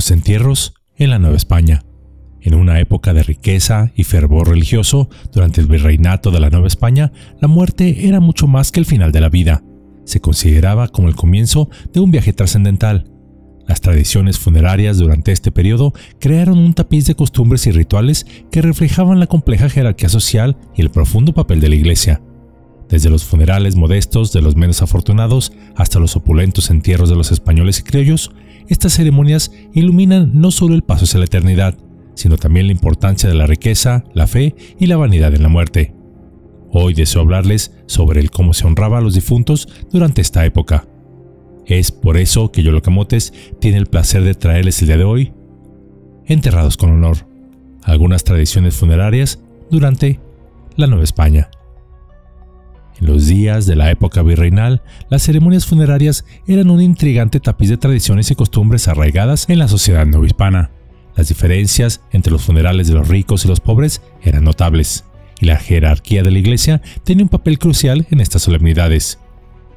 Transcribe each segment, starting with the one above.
Los entierros en la Nueva España. En una época de riqueza y fervor religioso, durante el virreinato de la Nueva España, la muerte era mucho más que el final de la vida. Se consideraba como el comienzo de un viaje trascendental. Las tradiciones funerarias durante este periodo crearon un tapiz de costumbres y rituales que reflejaban la compleja jerarquía social y el profundo papel de la Iglesia. Desde los funerales modestos de los menos afortunados hasta los opulentos entierros de los españoles y criollos, estas ceremonias iluminan no solo el paso hacia la eternidad, sino también la importancia de la riqueza, la fe y la vanidad en la muerte. Hoy deseo hablarles sobre el cómo se honraba a los difuntos durante esta época. Es por eso que Yolocamotes tiene el placer de traerles el día de hoy Enterrados con Honor, algunas tradiciones funerarias durante la Nueva España. En los días de la época virreinal, las ceremonias funerarias eran un intrigante tapiz de tradiciones y costumbres arraigadas en la sociedad novohispana. Las diferencias entre los funerales de los ricos y los pobres eran notables, y la jerarquía de la iglesia tenía un papel crucial en estas solemnidades.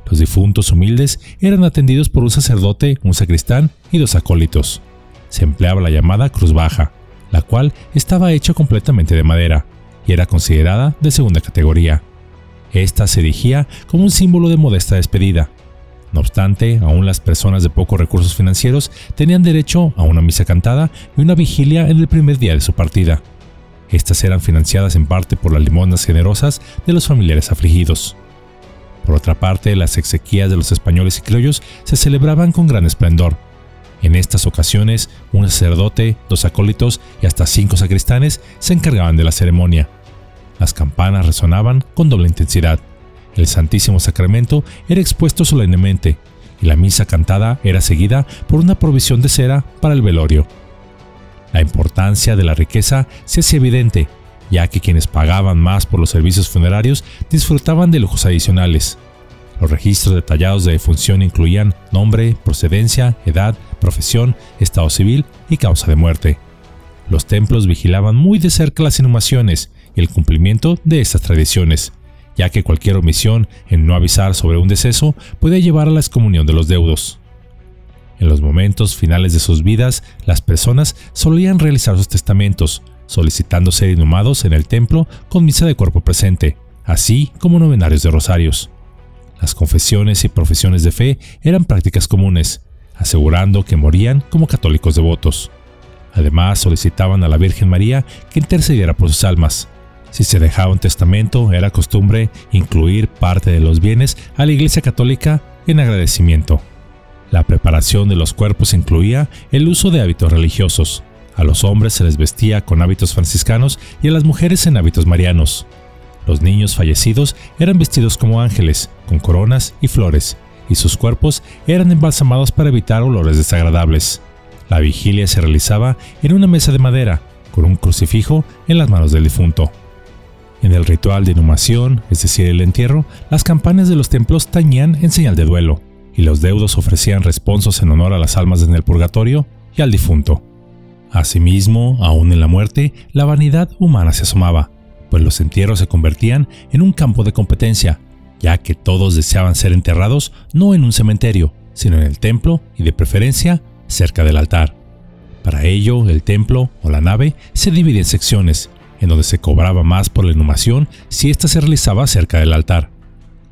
Los difuntos humildes eran atendidos por un sacerdote, un sacristán y dos acólitos. Se empleaba la llamada cruz baja, la cual estaba hecha completamente de madera y era considerada de segunda categoría. Esta se erigía como un símbolo de modesta despedida, no obstante, aún las personas de pocos recursos financieros tenían derecho a una misa cantada y una vigilia en el primer día de su partida. Estas eran financiadas en parte por las limonas generosas de los familiares afligidos. Por otra parte, las exequias de los españoles y criollos se celebraban con gran esplendor. En estas ocasiones, un sacerdote, dos acólitos y hasta cinco sacristanes se encargaban de la ceremonia. Las campanas resonaban con doble intensidad el Santísimo Sacramento era expuesto solemnemente y la misa cantada era seguida por una provisión de cera para el velorio. La importancia de la riqueza se hacía evidente, ya que quienes pagaban más por los servicios funerarios disfrutaban de lujos adicionales. Los registros detallados de defunción incluían nombre, procedencia, edad, profesión, estado civil y causa de muerte. Los templos vigilaban muy de cerca las inhumaciones y el cumplimiento de estas tradiciones ya que cualquier omisión en no avisar sobre un deceso puede llevar a la excomunión de los deudos. En los momentos finales de sus vidas, las personas solían realizar sus testamentos, solicitando ser inhumados en el templo con misa de cuerpo presente, así como novenarios de rosarios. Las confesiones y profesiones de fe eran prácticas comunes, asegurando que morían como católicos devotos. Además, solicitaban a la Virgen María que intercediera por sus almas, si se dejaba un testamento, era costumbre incluir parte de los bienes a la Iglesia Católica en agradecimiento. La preparación de los cuerpos incluía el uso de hábitos religiosos. A los hombres se les vestía con hábitos franciscanos y a las mujeres en hábitos marianos. Los niños fallecidos eran vestidos como ángeles, con coronas y flores, y sus cuerpos eran embalsamados para evitar olores desagradables. La vigilia se realizaba en una mesa de madera, con un crucifijo en las manos del difunto. En el ritual de inhumación, es decir, el entierro, las campanas de los templos tañían en señal de duelo, y los deudos ofrecían responsos en honor a las almas en el purgatorio y al difunto. Asimismo, aún en la muerte, la vanidad humana se asomaba, pues los entierros se convertían en un campo de competencia, ya que todos deseaban ser enterrados no en un cementerio, sino en el templo y de preferencia cerca del altar. Para ello, el templo o la nave se divide en secciones, en donde se cobraba más por la inhumación si ésta se realizaba cerca del altar.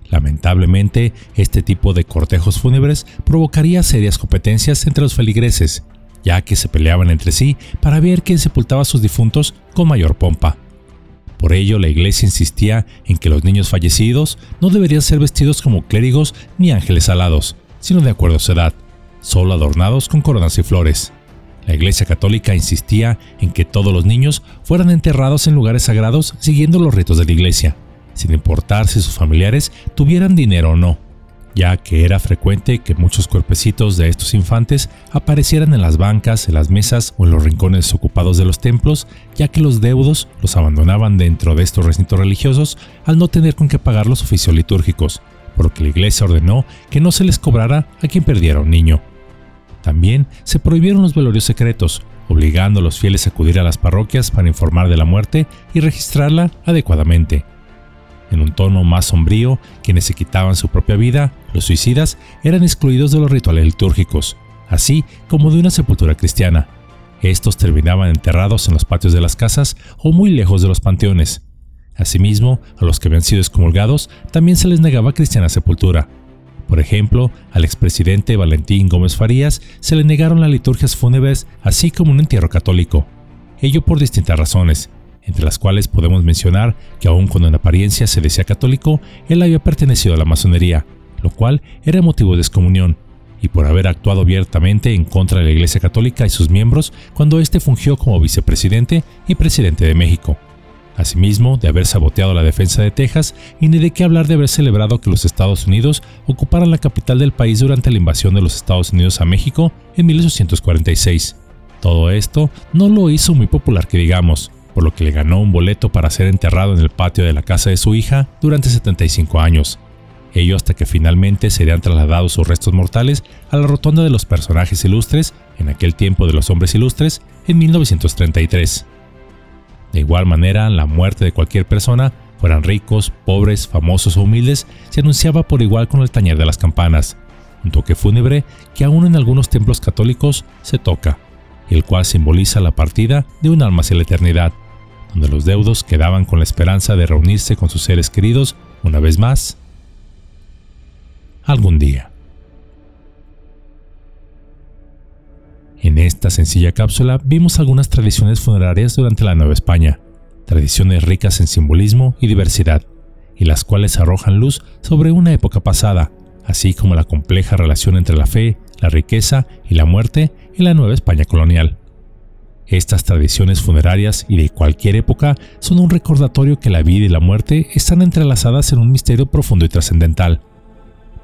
Lamentablemente, este tipo de cortejos fúnebres provocaría serias competencias entre los feligreses, ya que se peleaban entre sí para ver quién sepultaba a sus difuntos con mayor pompa. Por ello, la iglesia insistía en que los niños fallecidos no deberían ser vestidos como clérigos ni ángeles alados, sino de acuerdo a su edad, solo adornados con coronas y flores. La Iglesia Católica insistía en que todos los niños fueran enterrados en lugares sagrados siguiendo los ritos de la Iglesia, sin importar si sus familiares tuvieran dinero o no, ya que era frecuente que muchos cuerpecitos de estos infantes aparecieran en las bancas, en las mesas o en los rincones ocupados de los templos, ya que los deudos los abandonaban dentro de estos recintos religiosos al no tener con qué pagar los oficios litúrgicos, por lo que la Iglesia ordenó que no se les cobrara a quien perdiera un niño. También se prohibieron los velorios secretos, obligando a los fieles a acudir a las parroquias para informar de la muerte y registrarla adecuadamente. En un tono más sombrío, quienes se quitaban su propia vida, los suicidas, eran excluidos de los rituales litúrgicos, así como de una sepultura cristiana. Estos terminaban enterrados en los patios de las casas o muy lejos de los panteones. Asimismo, a los que habían sido excomulgados también se les negaba cristiana sepultura. Por ejemplo, al expresidente Valentín Gómez Farías se le negaron las liturgias fúnebres así como un entierro católico. Ello por distintas razones, entre las cuales podemos mencionar que aun cuando en apariencia se decía católico, él había pertenecido a la masonería, lo cual era motivo de excomunión, y por haber actuado abiertamente en contra de la Iglesia Católica y sus miembros cuando éste fungió como vicepresidente y presidente de México. Asimismo, de haber saboteado la defensa de Texas y ni de qué hablar de haber celebrado que los Estados Unidos ocuparan la capital del país durante la invasión de los Estados Unidos a México en 1846. Todo esto no lo hizo muy popular que digamos, por lo que le ganó un boleto para ser enterrado en el patio de la casa de su hija durante 75 años. Ello hasta que finalmente serían trasladados sus restos mortales a la rotonda de los personajes ilustres, en aquel tiempo de los hombres ilustres, en 1933. De igual manera, la muerte de cualquier persona, fueran ricos, pobres, famosos o humildes, se anunciaba por igual con el tañer de las campanas, un toque fúnebre que aún en algunos templos católicos se toca, el cual simboliza la partida de un alma hacia la eternidad, donde los deudos quedaban con la esperanza de reunirse con sus seres queridos una vez más algún día. En esta sencilla cápsula vimos algunas tradiciones funerarias durante la Nueva España, tradiciones ricas en simbolismo y diversidad, y las cuales arrojan luz sobre una época pasada, así como la compleja relación entre la fe, la riqueza y la muerte en la Nueva España colonial. Estas tradiciones funerarias y de cualquier época son un recordatorio que la vida y la muerte están entrelazadas en un misterio profundo y trascendental,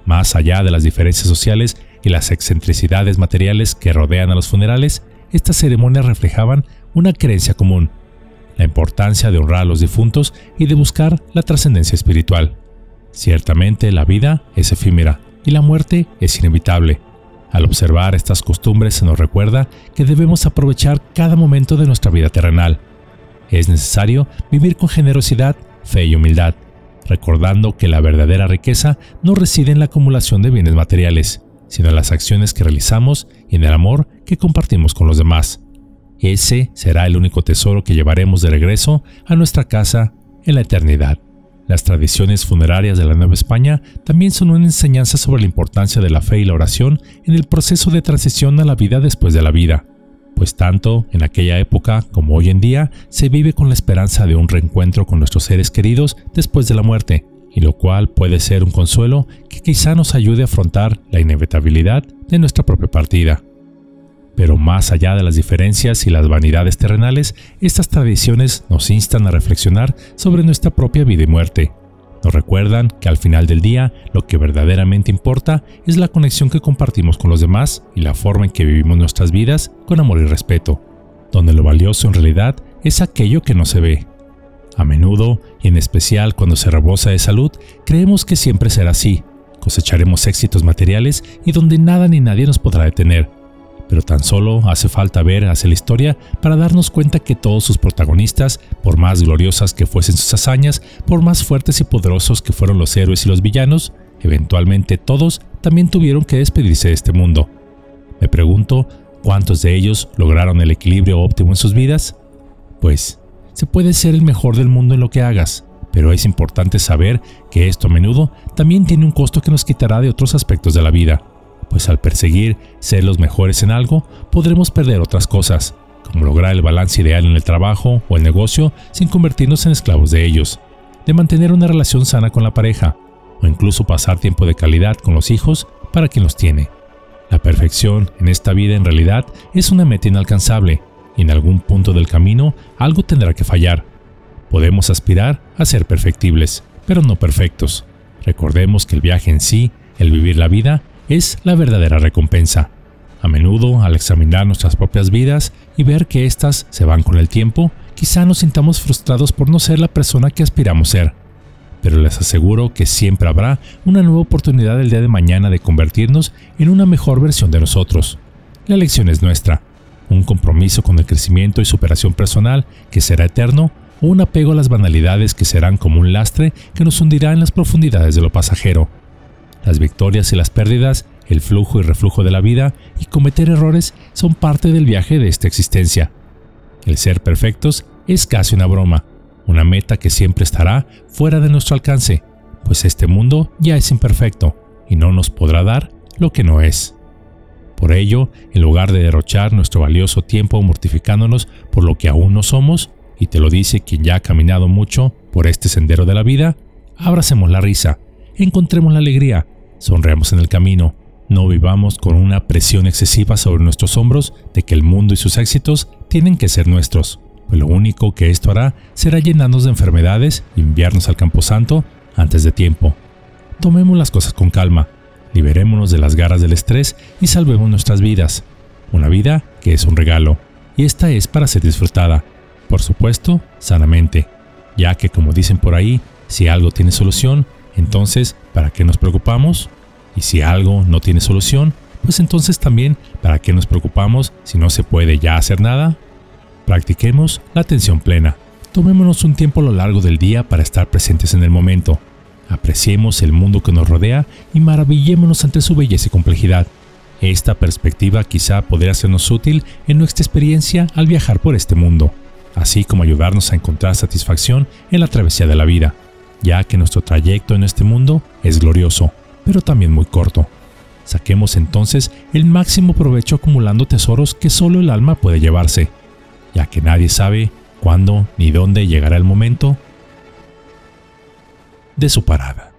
más allá de las diferencias sociales y las excentricidades materiales que rodean a los funerales, estas ceremonias reflejaban una creencia común, la importancia de honrar a los difuntos y de buscar la trascendencia espiritual. Ciertamente la vida es efímera y la muerte es inevitable. Al observar estas costumbres se nos recuerda que debemos aprovechar cada momento de nuestra vida terrenal. Es necesario vivir con generosidad, fe y humildad, recordando que la verdadera riqueza no reside en la acumulación de bienes materiales, sino en las acciones que realizamos y en el amor que compartimos con los demás. Ese será el único tesoro que llevaremos de regreso a nuestra casa en la eternidad. Las tradiciones funerarias de la Nueva España también son una enseñanza sobre la importancia de la fe y la oración en el proceso de transición a la vida después de la vida pues tanto en aquella época como hoy en día se vive con la esperanza de un reencuentro con nuestros seres queridos después de la muerte, y lo cual puede ser un consuelo que quizá nos ayude a afrontar la inevitabilidad de nuestra propia partida. Pero más allá de las diferencias y las vanidades terrenales, estas tradiciones nos instan a reflexionar sobre nuestra propia vida y muerte, nos recuerdan que al final del día lo que verdaderamente importa es la conexión que compartimos con los demás y la forma en que vivimos nuestras vidas con amor y respeto, donde lo valioso en realidad es aquello que no se ve. A menudo, y en especial cuando se rebosa de salud, creemos que siempre será así, cosecharemos éxitos materiales y donde nada ni nadie nos podrá detener, pero tan solo hace falta ver hacia la historia para darnos cuenta que todos sus protagonistas, por más gloriosas que fuesen sus hazañas, por más fuertes y poderosos que fueron los héroes y los villanos, eventualmente todos también tuvieron que despedirse de este mundo. Me pregunto, ¿cuántos de ellos lograron el equilibrio óptimo en sus vidas? Pues, se puede ser el mejor del mundo en lo que hagas, pero es importante saber que esto a menudo también tiene un costo que nos quitará de otros aspectos de la vida pues al perseguir ser los mejores en algo, podremos perder otras cosas, como lograr el balance ideal en el trabajo o el negocio sin convertirnos en esclavos de ellos, de mantener una relación sana con la pareja, o incluso pasar tiempo de calidad con los hijos para quien los tiene. La perfección en esta vida en realidad es una meta inalcanzable, en algún punto del camino algo tendrá que fallar. Podemos aspirar a ser perfectibles, pero no perfectos. Recordemos que el viaje en sí, el vivir la vida, es la verdadera recompensa. A menudo, al examinar nuestras propias vidas y ver que éstas se van con el tiempo, quizá nos sintamos frustrados por no ser la persona que aspiramos ser. Pero les aseguro que siempre habrá una nueva oportunidad el día de mañana de convertirnos en una mejor versión de nosotros. La elección es nuestra. Un compromiso con el crecimiento y superación personal que será eterno o un apego a las banalidades que serán como un lastre que nos hundirá en las profundidades de lo pasajero. Las victorias y las pérdidas el flujo y reflujo de la vida y cometer errores son parte del viaje de esta existencia. El ser perfectos es casi una broma, una meta que siempre estará fuera de nuestro alcance, pues este mundo ya es imperfecto y no nos podrá dar lo que no es. Por ello, en lugar de derrochar nuestro valioso tiempo mortificándonos por lo que aún no somos, y te lo dice quien ya ha caminado mucho por este sendero de la vida, abracemos la risa, encontremos la alegría, sonreamos en el camino, no vivamos con una presión excesiva sobre nuestros hombros de que el mundo y sus éxitos tienen que ser nuestros, pues lo único que esto hará será llenarnos de enfermedades y enviarnos al camposanto antes de tiempo. Tomemos las cosas con calma, liberémonos de las garras del estrés y salvemos nuestras vidas. Una vida que es un regalo, y esta es para ser disfrutada, por supuesto, sanamente, ya que como dicen por ahí, si algo tiene solución, entonces, ¿para qué nos preocupamos? Y si algo no tiene solución, pues entonces también, ¿para qué nos preocupamos si no se puede ya hacer nada? Practiquemos la atención plena. Tomémonos un tiempo a lo largo del día para estar presentes en el momento. Apreciemos el mundo que nos rodea y maravillémonos ante su belleza y complejidad. Esta perspectiva quizá podría sernos útil en nuestra experiencia al viajar por este mundo, así como ayudarnos a encontrar satisfacción en la travesía de la vida, ya que nuestro trayecto en este mundo es glorioso pero también muy corto. Saquemos entonces el máximo provecho acumulando tesoros que solo el alma puede llevarse, ya que nadie sabe cuándo ni dónde llegará el momento de su parada.